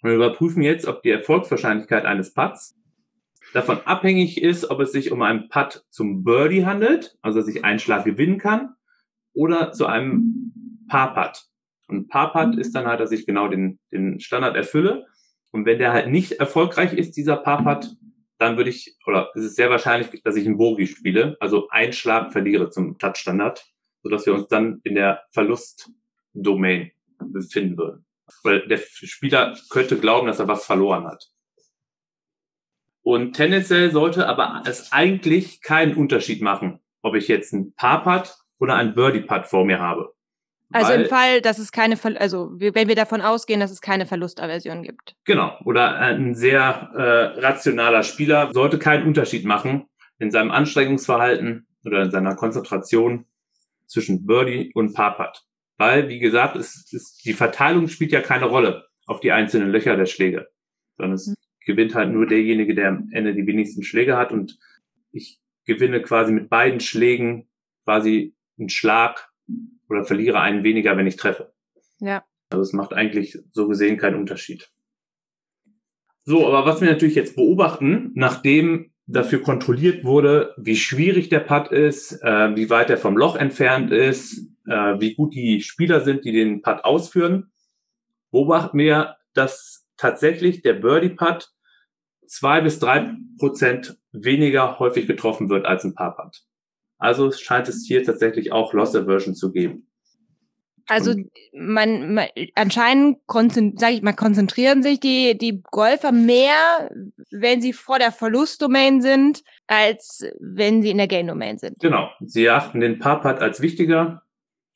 [SPEAKER 3] Wir überprüfen jetzt, ob die Erfolgswahrscheinlichkeit eines Putts davon abhängig ist, ob es sich um einen Putt zum Birdie handelt, also dass ich einen Schlag gewinnen kann, oder zu einem Paar-Putt. Und Par-Putt ist dann halt, dass ich genau den, den Standard erfülle. Und wenn der halt nicht erfolgreich ist, dieser Par-Putt, dann würde ich, oder es ist sehr wahrscheinlich, dass ich einen Bogie spiele, also einen Schlag verliere zum Touch-Standard, sodass wir uns dann in der Verlust-Domain befinden würden. Weil der Spieler könnte glauben, dass er was verloren hat. Und tendenziell sollte aber es eigentlich keinen Unterschied machen, ob ich jetzt einen Par-Putt oder einen Birdie-Putt vor mir habe.
[SPEAKER 1] Also Weil, im Fall, dass es keine, Ver also wenn wir davon ausgehen, dass es keine Verlustaversion gibt.
[SPEAKER 3] Genau. Oder ein sehr äh, rationaler Spieler sollte keinen Unterschied machen in seinem Anstrengungsverhalten oder in seiner Konzentration zwischen Birdie und Parpat. Weil, wie gesagt, es, es, die Verteilung spielt ja keine Rolle auf die einzelnen Löcher der Schläge, sondern es mhm. gewinnt halt nur derjenige, der am Ende die wenigsten Schläge hat und ich gewinne quasi mit beiden Schlägen quasi einen Schlag oder verliere einen weniger, wenn ich treffe.
[SPEAKER 1] Ja.
[SPEAKER 3] Also es macht eigentlich so gesehen keinen Unterschied. So, aber was wir natürlich jetzt beobachten, nachdem dafür kontrolliert wurde, wie schwierig der Putt ist, äh, wie weit er vom Loch entfernt ist, äh, wie gut die Spieler sind, die den Putt ausführen, beobachten wir, dass tatsächlich der Birdie Putt zwei bis drei Prozent weniger häufig getroffen wird als ein Par Putt. Also scheint es hier tatsächlich auch Loss Aversion zu geben.
[SPEAKER 1] Also man, man anscheinend sage ich mal konzentrieren sich die die Golfer mehr, wenn sie vor der Verlustdomain sind, als wenn sie in der Gain Domain sind.
[SPEAKER 3] Genau, sie erachten den Par Putt als wichtiger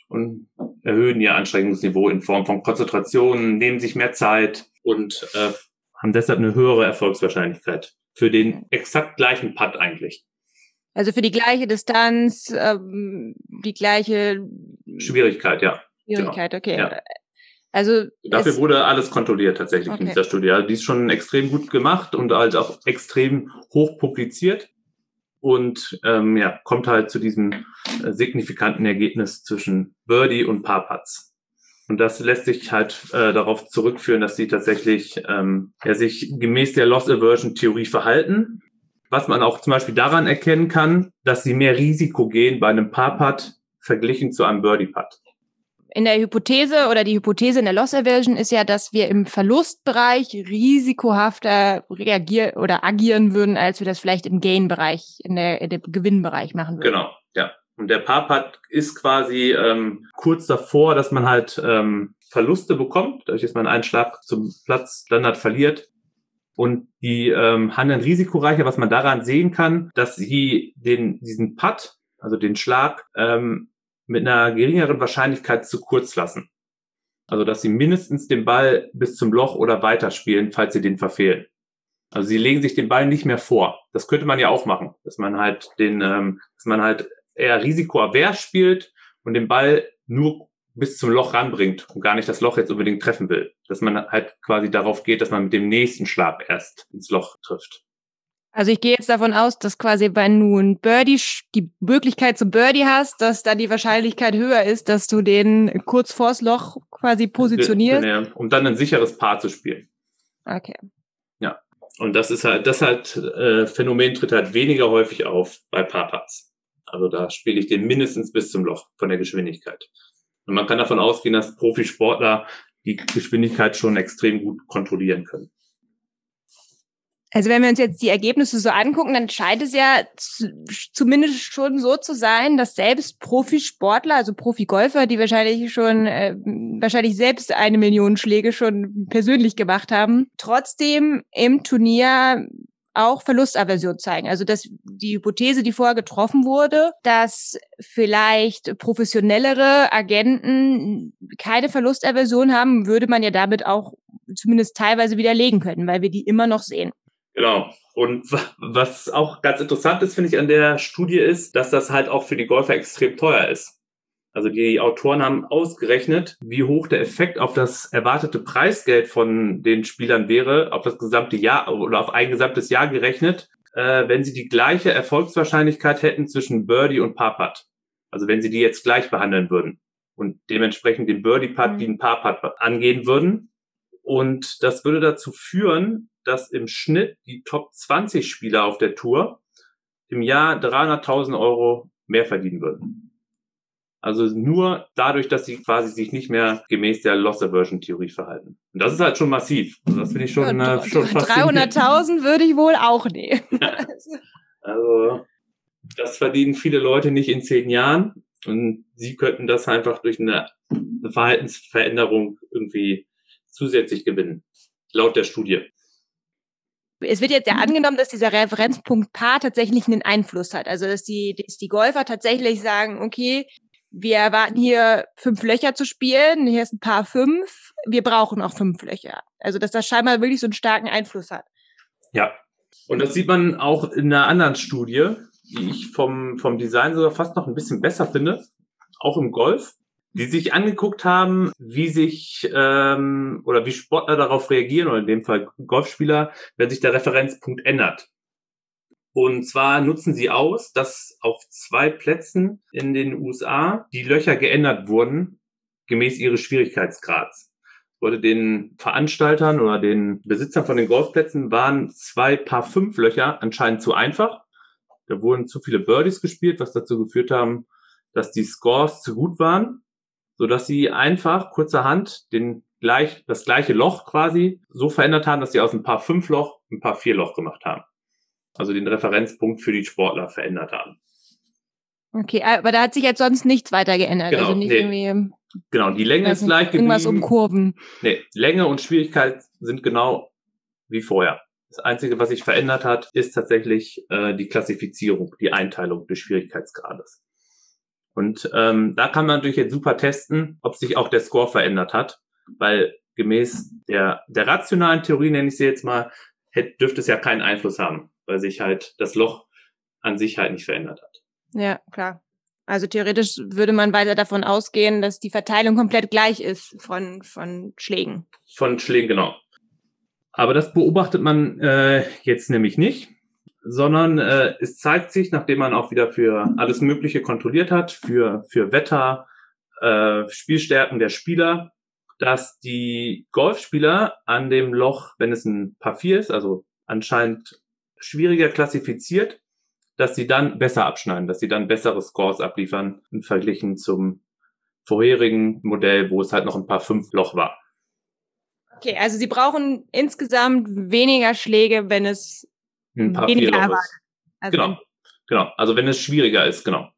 [SPEAKER 3] und erhöhen ihr Anstrengungsniveau in Form von Konzentration, nehmen sich mehr Zeit und äh, haben deshalb eine höhere Erfolgswahrscheinlichkeit für den exakt gleichen Putt eigentlich.
[SPEAKER 1] Also für die gleiche Distanz, ähm, die gleiche
[SPEAKER 3] Schwierigkeit, ja.
[SPEAKER 1] Schwierigkeit, genau. okay.
[SPEAKER 3] Ja.
[SPEAKER 1] Also
[SPEAKER 3] dafür wurde alles kontrolliert tatsächlich okay. in dieser Studie. Also die ist schon extrem gut gemacht und halt auch extrem hoch publiziert und ähm, ja kommt halt zu diesem äh, signifikanten Ergebnis zwischen Birdie und Parpats. Und das lässt sich halt äh, darauf zurückführen, dass sie tatsächlich ähm, ja, sich gemäß der Loss Aversion Theorie verhalten. Was man auch zum Beispiel daran erkennen kann, dass sie mehr Risiko gehen bei einem Parpat verglichen zu einem Birdie Putt
[SPEAKER 1] in der Hypothese oder die Hypothese in der Loss Aversion ist ja, dass wir im Verlustbereich risikohafter reagieren oder agieren würden, als wir das vielleicht im Gain-Bereich, in der, in dem Gewinnbereich machen würden.
[SPEAKER 3] Genau, ja. Und der Parpad ist quasi ähm, kurz davor, dass man halt ähm, Verluste bekommt, dadurch, dass man einen Schlag zum Platz Standard verliert. Und die ähm, handeln risikoreicher, was man daran sehen kann, dass sie den, diesen Putt, also den Schlag, ähm, mit einer geringeren Wahrscheinlichkeit zu kurz lassen. Also, dass sie mindestens den Ball bis zum Loch oder weiter spielen, falls sie den verfehlen. Also sie legen sich den Ball nicht mehr vor. Das könnte man ja auch machen, dass man halt den, ähm, dass man halt eher risikoavers spielt und den Ball nur bis zum Loch ranbringt und gar nicht das Loch jetzt unbedingt treffen will. Dass man halt quasi darauf geht, dass man mit dem nächsten Schlag erst ins Loch trifft.
[SPEAKER 1] Also ich gehe jetzt davon aus, dass quasi, wenn du ein Birdie, die Möglichkeit zum Birdie hast, dass dann die Wahrscheinlichkeit höher ist, dass du den kurz vors Loch quasi positionierst.
[SPEAKER 3] Ja, um dann ein sicheres Paar zu spielen.
[SPEAKER 1] Okay.
[SPEAKER 3] Ja. Und das ist halt, das halt, äh, Phänomen tritt halt weniger häufig auf bei Paarpats. Also da spiele ich den mindestens bis zum Loch von der Geschwindigkeit. Und man kann davon ausgehen, dass Profisportler die Geschwindigkeit schon extrem gut kontrollieren können.
[SPEAKER 1] Also wenn wir uns jetzt die Ergebnisse so angucken, dann scheint es ja zumindest schon so zu sein, dass selbst Profisportler, also Profigolfer, die wahrscheinlich schon äh, wahrscheinlich selbst eine Million Schläge schon persönlich gemacht haben, trotzdem im Turnier auch Verlustaversion zeigen. Also dass die Hypothese, die vorher getroffen wurde, dass vielleicht professionellere Agenten keine Verlustaversion haben, würde man ja damit auch zumindest teilweise widerlegen können, weil wir die immer noch sehen.
[SPEAKER 3] Genau. Und was auch ganz interessant ist, finde ich, an der Studie ist, dass das halt auch für die Golfer extrem teuer ist. Also die Autoren haben ausgerechnet, wie hoch der Effekt auf das erwartete Preisgeld von den Spielern wäre, auf das gesamte Jahr oder auf ein gesamtes Jahr gerechnet, äh, wenn sie die gleiche Erfolgswahrscheinlichkeit hätten zwischen Birdie und Par-Putt. Also wenn sie die jetzt gleich behandeln würden und dementsprechend den Birdie-Putt mhm. wie ein Par-Putt angehen würden. Und das würde dazu führen, dass im Schnitt die Top 20 Spieler auf der Tour im Jahr 300.000 Euro mehr verdienen würden. Also nur dadurch, dass sie quasi sich nicht mehr gemäß der Loss Aversion Theorie verhalten. Und das ist halt schon massiv. Also das finde ich schon, ja,
[SPEAKER 1] äh, schon 300.000 würde ich wohl auch nehmen.
[SPEAKER 3] also das verdienen viele Leute nicht in zehn Jahren und sie könnten das einfach durch eine Verhaltensveränderung irgendwie zusätzlich gewinnen. Laut der Studie.
[SPEAKER 1] Es wird jetzt ja mhm. angenommen, dass dieser Referenzpunkt Paar tatsächlich einen Einfluss hat. Also dass die, dass die Golfer tatsächlich sagen, okay, wir erwarten hier fünf Löcher zu spielen, hier ist ein Paar fünf, wir brauchen auch fünf Löcher. Also dass das scheinbar wirklich so einen starken Einfluss hat.
[SPEAKER 3] Ja. Und das sieht man auch in einer anderen Studie, die ich vom, vom Design sogar fast noch ein bisschen besser finde, auch im Golf die sich angeguckt haben, wie sich ähm, oder wie Sportler darauf reagieren, oder in dem Fall Golfspieler, wenn sich der Referenzpunkt ändert. Und zwar nutzen sie aus, dass auf zwei Plätzen in den USA die Löcher geändert wurden, gemäß ihres Schwierigkeitsgrads. Wurde den Veranstaltern oder den Besitzern von den Golfplätzen waren zwei Paar fünf Löcher anscheinend zu einfach. Da wurden zu viele Birdies gespielt, was dazu geführt haben, dass die Scores zu gut waren so dass sie einfach kurzerhand den gleich, das gleiche Loch quasi so verändert haben, dass sie aus ein paar fünf Loch ein paar vier Loch gemacht haben. Also den Referenzpunkt für die Sportler verändert haben.
[SPEAKER 1] Okay, aber da hat sich jetzt sonst nichts weiter geändert.
[SPEAKER 3] Genau,
[SPEAKER 1] also nicht
[SPEAKER 3] nee. irgendwie Genau, die Länge ist gleich geblieben.
[SPEAKER 1] Irgendwas um Kurven.
[SPEAKER 3] Nee, Länge und Schwierigkeit sind genau wie vorher. Das Einzige, was sich verändert hat, ist tatsächlich äh, die Klassifizierung, die Einteilung des Schwierigkeitsgrades. Und ähm, da kann man natürlich jetzt super testen, ob sich auch der Score verändert hat, weil gemäß der, der rationalen Theorie, nenne ich sie jetzt mal, hätte, dürfte es ja keinen Einfluss haben, weil sich halt das Loch an sich halt nicht verändert hat.
[SPEAKER 1] Ja, klar. Also theoretisch würde man weiter davon ausgehen, dass die Verteilung komplett gleich ist von, von Schlägen.
[SPEAKER 3] Von Schlägen, genau. Aber das beobachtet man äh, jetzt nämlich nicht, sondern äh, es zeigt sich, nachdem man auch wieder für alles Mögliche kontrolliert hat, für, für Wetter, äh, Spielstärken der Spieler, dass die Golfspieler an dem Loch, wenn es ein Paar 4 ist, also anscheinend schwieriger klassifiziert, dass sie dann besser abschneiden, dass sie dann bessere Scores abliefern im Verglichen zum vorherigen Modell, wo es halt noch ein paar 5 Loch war.
[SPEAKER 1] Okay, also sie brauchen insgesamt weniger Schläge, wenn es
[SPEAKER 3] Ein paar
[SPEAKER 1] weniger erwartet. Also
[SPEAKER 3] Genau, genau. Also wenn es schwieriger ist, genau.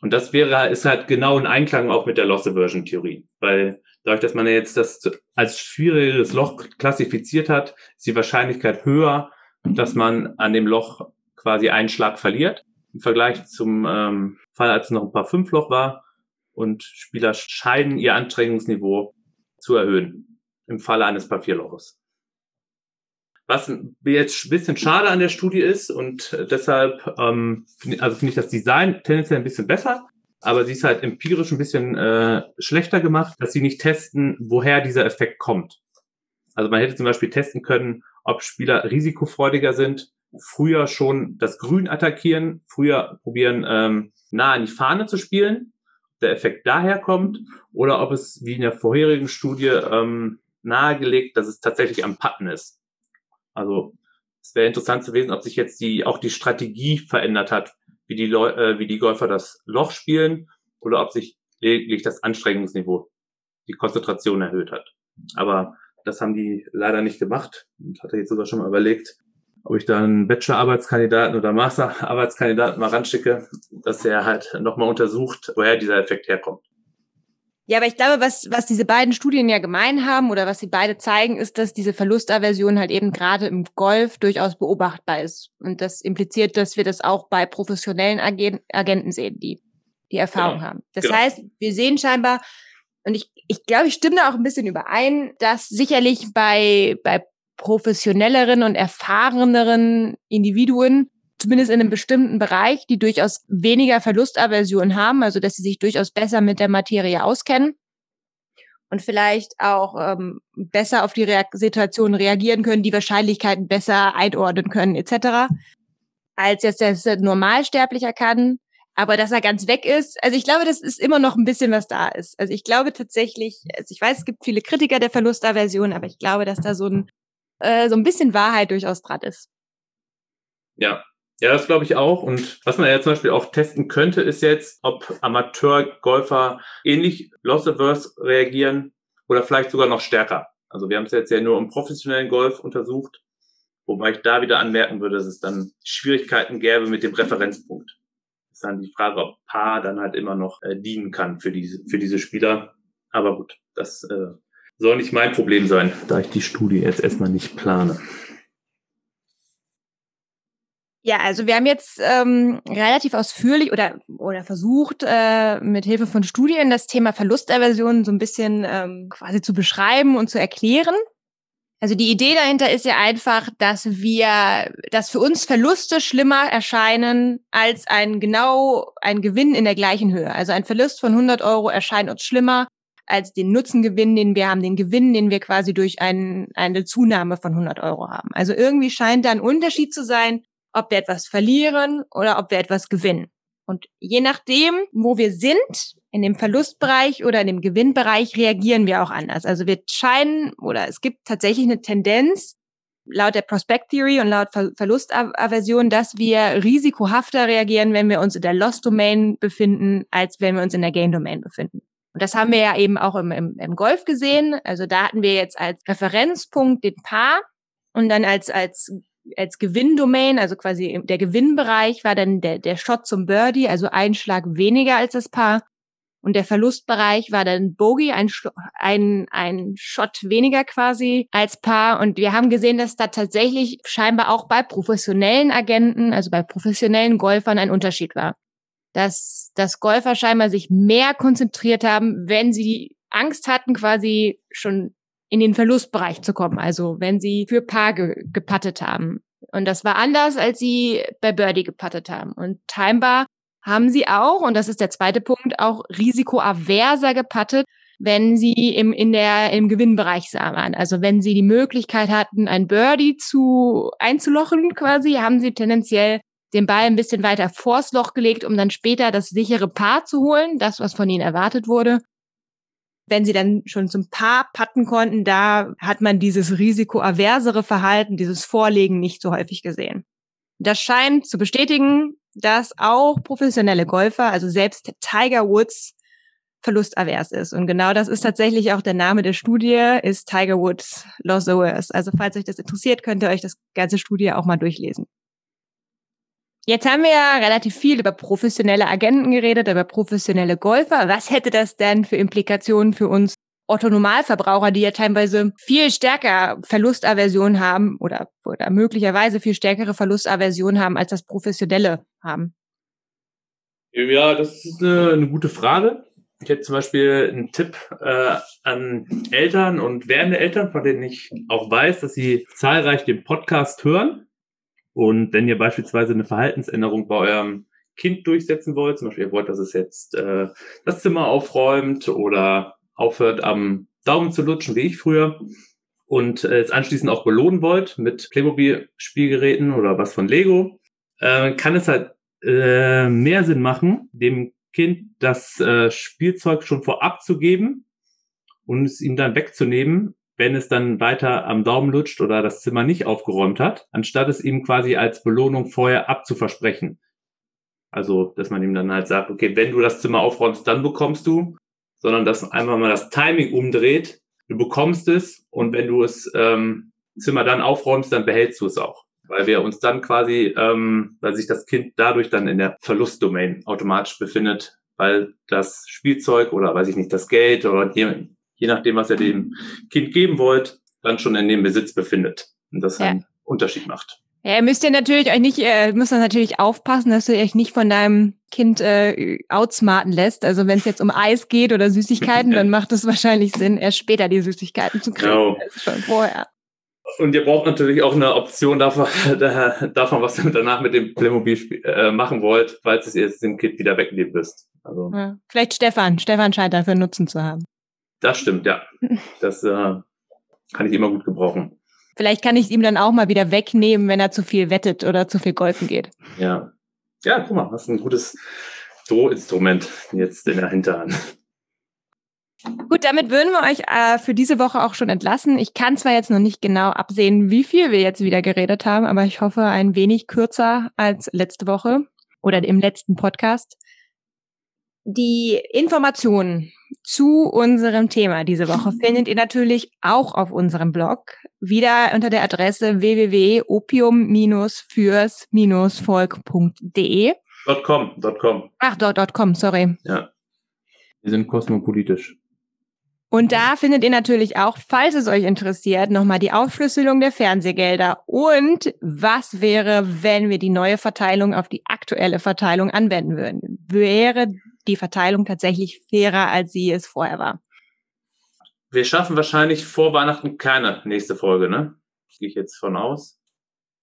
[SPEAKER 3] Und das wäre, ist halt genau in Einklang auch mit der Loss Aversion Theorie. Weil dadurch, dass man jetzt das als schwierigeres Loch klassifiziert hat, ist die Wahrscheinlichkeit höher, dass man an dem Loch quasi einen Schlag verliert. Im Vergleich zum ähm, Fall, als es noch ein paar Fünfloch war. Und Spieler scheinen ihr Anstrengungsniveau zu erhöhen. Im Falle eines Paar Vierloches. Was jetzt ein bisschen schade an der Studie ist und deshalb, ähm, also finde ich das Design tendenziell ein bisschen besser, aber sie ist halt empirisch ein bisschen äh, schlechter gemacht, dass sie nicht testen, woher dieser Effekt kommt. Also man hätte zum Beispiel testen können, ob Spieler risikofreudiger sind, früher schon das Grün attackieren, früher probieren, ähm, nah an die Fahne zu spielen, der Effekt daher kommt, oder ob es wie in der vorherigen Studie ähm, nahegelegt, dass es tatsächlich am Putten ist. Also es wäre interessant zu wissen, ob sich jetzt die auch die Strategie verändert hat, wie die Leu äh, wie die Golfer das Loch spielen oder ob sich lediglich das Anstrengungsniveau, die Konzentration erhöht hat. Aber das haben die leider nicht gemacht und hatte jetzt sogar schon mal überlegt, ob ich da einen Bachelor-Arbeitskandidaten oder Master-Arbeitskandidaten mal ranschicke, dass er halt nochmal untersucht, woher dieser Effekt herkommt.
[SPEAKER 1] Ja, aber ich glaube, was, was diese beiden Studien ja gemein haben oder was sie beide zeigen, ist, dass diese Verlustaversion halt eben gerade im Golf durchaus beobachtbar ist. Und das impliziert, dass wir das auch bei professionellen Agen Agenten sehen, die die Erfahrung
[SPEAKER 3] Genau.
[SPEAKER 1] haben. Das
[SPEAKER 3] Genau.
[SPEAKER 1] heißt, wir sehen scheinbar, und ich, ich glaube, ich stimme da auch ein bisschen überein, dass sicherlich bei, bei professionelleren und erfahreneren Individuen zumindest in einem bestimmten Bereich, die durchaus weniger Verlustaversion haben, also dass sie sich durchaus besser mit der Materie auskennen und vielleicht auch ähm, besser auf die Reak Situation reagieren können, die Wahrscheinlichkeiten besser einordnen können etc., als jetzt das Normalsterblicher kann. Aber dass er ganz weg ist, also ich glaube, das ist immer noch ein bisschen, was da ist. Also ich glaube tatsächlich, also ich weiß, es gibt viele Kritiker der Verlustaversion, aber ich glaube, dass da so ein, äh, so ein bisschen Wahrheit durchaus dran ist.
[SPEAKER 3] Ja, ja, das glaube ich auch. Und was man ja zum Beispiel auch testen könnte, ist jetzt, ob Amateurgolfer ähnlich loss-averse reagieren oder vielleicht sogar noch stärker. Also wir haben es jetzt ja nur im professionellen Golf untersucht, wobei ich da wieder anmerken würde, dass es dann Schwierigkeiten gäbe mit dem Referenzpunkt. Ist dann die Frage, ob Paar dann halt immer noch äh, dienen kann für diese, für diese Spieler. Aber gut, das äh, soll nicht mein Problem sein, da ich die Studie jetzt erstmal nicht plane.
[SPEAKER 1] Ja, also wir haben jetzt ähm, relativ ausführlich oder oder versucht äh, mit Hilfe von Studien das Thema Verlustaversion so ein bisschen ähm, quasi zu beschreiben und zu erklären. Also die Idee dahinter ist ja einfach, dass wir, dass für uns Verluste schlimmer erscheinen als ein genau ein Gewinn in der gleichen Höhe. Also ein Verlust von 100 Euro erscheint uns schlimmer als den Nutzengewinn, den wir haben, den Gewinn, den wir quasi durch ein, eine Zunahme von 100 Euro haben. Also irgendwie scheint da ein Unterschied zu sein, ob wir etwas verlieren oder ob wir etwas gewinnen. Und je nachdem, wo wir sind, in dem Verlustbereich oder in dem Gewinnbereich, reagieren wir auch anders. Also wir scheinen oder es gibt tatsächlich eine Tendenz, laut der Prospect Theory und laut Ver Verlustaversion, dass wir risikohafter reagieren, wenn wir uns in der Lost Domain befinden, als wenn wir uns in der Gain Domain befinden. Und das haben wir ja eben auch im, im, im Golf gesehen. Also da hatten wir jetzt als Referenzpunkt den Paar und dann als, als als Gewinndomain, also quasi der Gewinnbereich, war dann der, der Shot zum Birdie, also ein Schlag weniger als das Paar. Und der Verlustbereich war dann Bogey, ein, ein, ein Shot weniger quasi als Paar. Und wir haben gesehen, dass da tatsächlich scheinbar auch bei professionellen Agenten, also bei professionellen Golfern ein Unterschied war. Dass, dass Golfer scheinbar sich mehr konzentriert haben, wenn sie Angst hatten, quasi schon in den Verlustbereich zu kommen. Also wenn sie für Paar ge gepattet haben. Und das war anders, als sie bei Birdie gepattet haben. Und Timebar haben sie auch, und das ist der zweite Punkt, auch risikoaverser gepattet, wenn sie im, in der, im Gewinnbereich waren. Also wenn sie die Möglichkeit hatten, ein Birdie zu, einzulochen quasi, haben sie tendenziell den Ball ein bisschen weiter vors Loch gelegt, um dann später das sichere Paar zu holen, das, was von ihnen erwartet wurde. Wenn sie dann schon zum Paar patten konnten, da hat man dieses risikoaversere Verhalten, dieses Vorlegen nicht so häufig gesehen. Das scheint zu bestätigen, dass auch professionelle Golfer, also selbst Tiger Woods, verlustavers ist. Und genau das ist tatsächlich auch der Name der Studie, ist Tiger Woods the Worst. Also falls euch das interessiert, könnt ihr euch das ganze Studie auch mal durchlesen. Jetzt haben wir ja relativ viel über professionelle Agenten geredet, über professionelle Golfer. Was hätte das denn für Implikationen für uns Otto-Normalverbraucher, die ja teilweise viel stärker Verlustaversion haben oder, oder möglicherweise viel stärkere Verlustaversion haben, als das Professionelle haben?
[SPEAKER 3] Ja, das ist eine, eine gute Frage. Ich hätte zum Beispiel einen Tipp äh, an Eltern und werdende Eltern, von denen ich auch weiß, dass sie zahlreich den Podcast hören. Und wenn ihr beispielsweise eine Verhaltensänderung bei eurem Kind durchsetzen wollt, zum Beispiel ihr wollt, dass es jetzt äh, das Zimmer aufräumt oder aufhört am Daumen zu lutschen, wie ich früher, und äh, es anschließend auch belohnen wollt mit Playmobil-Spielgeräten oder was von Lego, äh, kann es halt äh, mehr Sinn machen, dem Kind das äh, Spielzeug schon vorab zu geben und es ihm dann wegzunehmen, wenn es dann weiter am Daumen lutscht oder das Zimmer nicht aufgeräumt hat, anstatt es ihm quasi als Belohnung vorher abzuversprechen. Also, dass man ihm dann halt sagt, okay, wenn du das Zimmer aufräumst, dann bekommst du sondern dass einfach mal das Timing umdreht. Du bekommst es und wenn du es ähm, Zimmer dann aufräumst, dann behältst du es auch. Weil wir uns dann quasi, ähm, weil sich das Kind dadurch dann in der Verlustdomain automatisch befindet, weil das Spielzeug oder weiß ich nicht, das Geld oder je, je nachdem, was ihr dem Kind geben wollt, dann schon in dem Besitz befindet. Und das ja. einen Unterschied macht.
[SPEAKER 1] Ja, müsst ihr natürlich euch nicht, äh, müsst ihr natürlich aufpassen, dass du euch nicht von deinem Kind äh, outsmarten lässt. Also wenn es jetzt um Eis geht oder Süßigkeiten, dann macht es wahrscheinlich Sinn, erst später die Süßigkeiten zu kriegen, genau. schon vorher.
[SPEAKER 3] Und ihr braucht natürlich auch eine Option davon, davon was ihr danach mit dem Playmobil äh, machen wollt, falls ihr jetzt dem Kind wieder wegnehmen müsst.
[SPEAKER 1] Also, ja, vielleicht Stefan. Stefan scheint dafür Nutzen zu haben.
[SPEAKER 3] Das stimmt, ja. Das äh, kann ich immer gut gebrauchen.
[SPEAKER 1] Vielleicht kann ich ihm dann auch mal wieder wegnehmen, wenn er zu viel wettet oder zu viel golfen geht.
[SPEAKER 3] Ja. Ja, guck mal, hast ein gutes Drohinstrument jetzt in der Hinterhand.
[SPEAKER 1] Gut, damit würden wir euch äh, für diese Woche auch schon entlassen. Ich kann zwar jetzt noch nicht genau absehen, wie viel wir jetzt wieder geredet haben, aber ich hoffe ein wenig kürzer als letzte Woche oder im letzten Podcast. Die Informationen zu unserem Thema diese Woche findet ihr natürlich auch auf unserem Blog, wieder unter der Adresse www.opium-fürs-volk.de.
[SPEAKER 3] .com, .com.
[SPEAKER 1] Ach, dot, .com, sorry.
[SPEAKER 3] Ja. Wir sind kosmopolitisch.
[SPEAKER 1] Und da findet ihr natürlich auch, falls es euch interessiert, nochmal die Aufschlüsselung der Fernsehgelder und was wäre, wenn wir die neue Verteilung auf die aktuelle Verteilung anwenden würden. Wäre die Verteilung tatsächlich fairer, als sie es vorher war.
[SPEAKER 3] Wir schaffen wahrscheinlich vor Weihnachten keine nächste Folge, ne? Gehe ich jetzt von aus.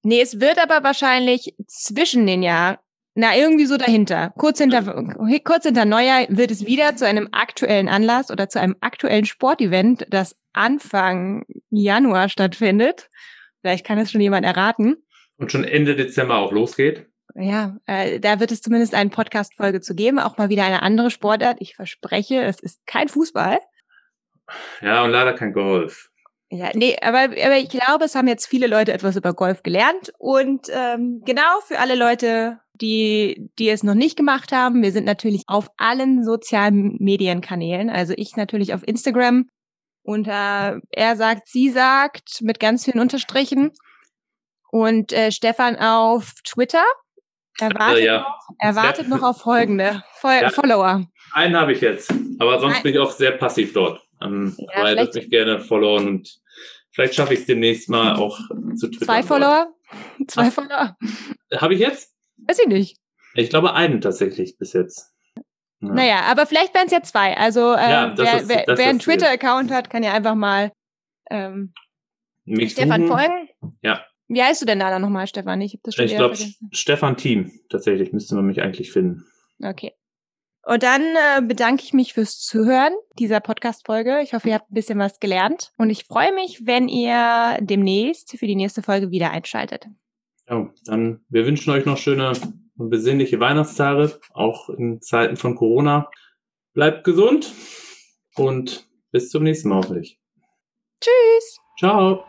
[SPEAKER 1] Nee, es wird aber wahrscheinlich zwischen den Jahren, na, irgendwie so dahinter. Kurz hinter, kurz hinter Neujahr wird es wieder zu einem aktuellen Anlass oder zu einem aktuellen Sportevent, das Anfang Januar stattfindet. Vielleicht kann es schon jemand erraten.
[SPEAKER 3] Und schon Ende Dezember auch losgeht.
[SPEAKER 1] Ja, äh, da wird es zumindest eine Podcast-Folge zu geben, auch mal wieder eine andere Sportart. Ich verspreche, es ist kein Fußball.
[SPEAKER 3] Ja, und leider kein Golf.
[SPEAKER 1] Ja, nee, aber, aber ich glaube, es haben jetzt viele Leute etwas über Golf gelernt. Und ähm, genau für alle Leute, die, die es noch nicht gemacht haben, wir sind natürlich auf allen sozialen Medienkanälen. Also ich natürlich auf Instagram unter er sagt, sie sagt mit ganz vielen Unterstrichen. Und äh, Stefan auf Twitter Er wartet,
[SPEAKER 3] Äh, ja.
[SPEAKER 1] noch, er wartet noch auf folgende Fol
[SPEAKER 3] Ja.
[SPEAKER 1] Follower.
[SPEAKER 3] Einen habe ich jetzt, aber sonst
[SPEAKER 1] Ein-
[SPEAKER 3] bin ich auch sehr passiv dort. Ähm,
[SPEAKER 1] Ja,
[SPEAKER 3] aber er
[SPEAKER 1] vielleicht-
[SPEAKER 3] wird mich gerne followen und vielleicht schaffe ich es demnächst mal auch zu Twitter.
[SPEAKER 1] Zwei Follower? Zwei
[SPEAKER 3] Was?
[SPEAKER 1] Follower?
[SPEAKER 3] Habe ich jetzt?
[SPEAKER 1] Weiß ich nicht.
[SPEAKER 3] Ich glaube einen tatsächlich bis jetzt. Ja.
[SPEAKER 1] Naja, aber vielleicht wären es ja zwei. Also äh,
[SPEAKER 3] Ja,
[SPEAKER 1] wer,
[SPEAKER 3] ist-
[SPEAKER 1] wer, wer einen. Twitter-Account hat, kann ja einfach mal ähm,
[SPEAKER 3] Mich
[SPEAKER 1] Stefan
[SPEAKER 3] suchen.
[SPEAKER 1] folgen.
[SPEAKER 3] Ja.
[SPEAKER 1] Wie heißt du denn da nochmal, Stefan? Ich habe das schon
[SPEAKER 3] Ich glaube. Stefan Team tatsächlich müsste man mich eigentlich finden.
[SPEAKER 1] Okay. Und dann äh, bedanke ich mich fürs Zuhören dieser Podcast-Folge. Ich hoffe, ihr habt ein bisschen was gelernt. Und ich freue mich, wenn ihr demnächst für die nächste Folge wieder einschaltet.
[SPEAKER 3] Ja, dann wir wünschen euch noch schöne und besinnliche Weihnachtstage, auch in Zeiten von Corona. Bleibt gesund und bis zum nächsten Mal hoffentlich.
[SPEAKER 1] Tschüss!
[SPEAKER 3] Ciao.